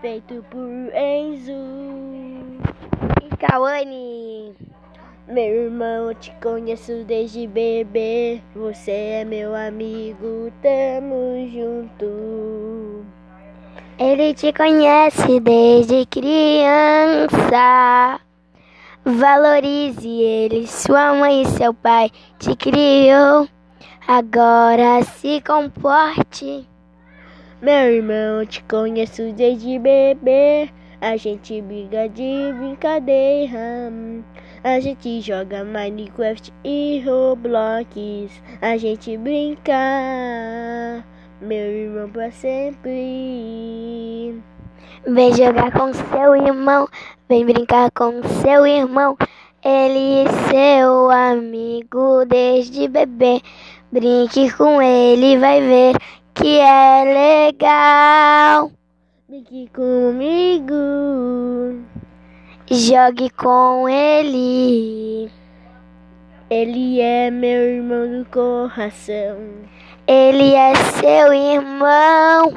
feito por Enzo e Kawane. Meu irmão, te conheço desde bebê. Você é meu amigo, tamo junto. Ele te conhece desde criança. Valorize ele, sua mãe e seu pai te criou. Agora se comporte. Meu irmão, te conheço desde bebê. A gente briga de brincadeira. A gente joga Minecraft e Roblox. A gente brinca, meu irmão pra sempre. Vem jogar com seu irmão, vem brincar com seu irmão. Ele é seu amigo desde bebê. Brinque com ele, vai ver que é legal. Brinque comigo. Jogue com ele. Ele é meu irmão do coração. Ele é seu irmão.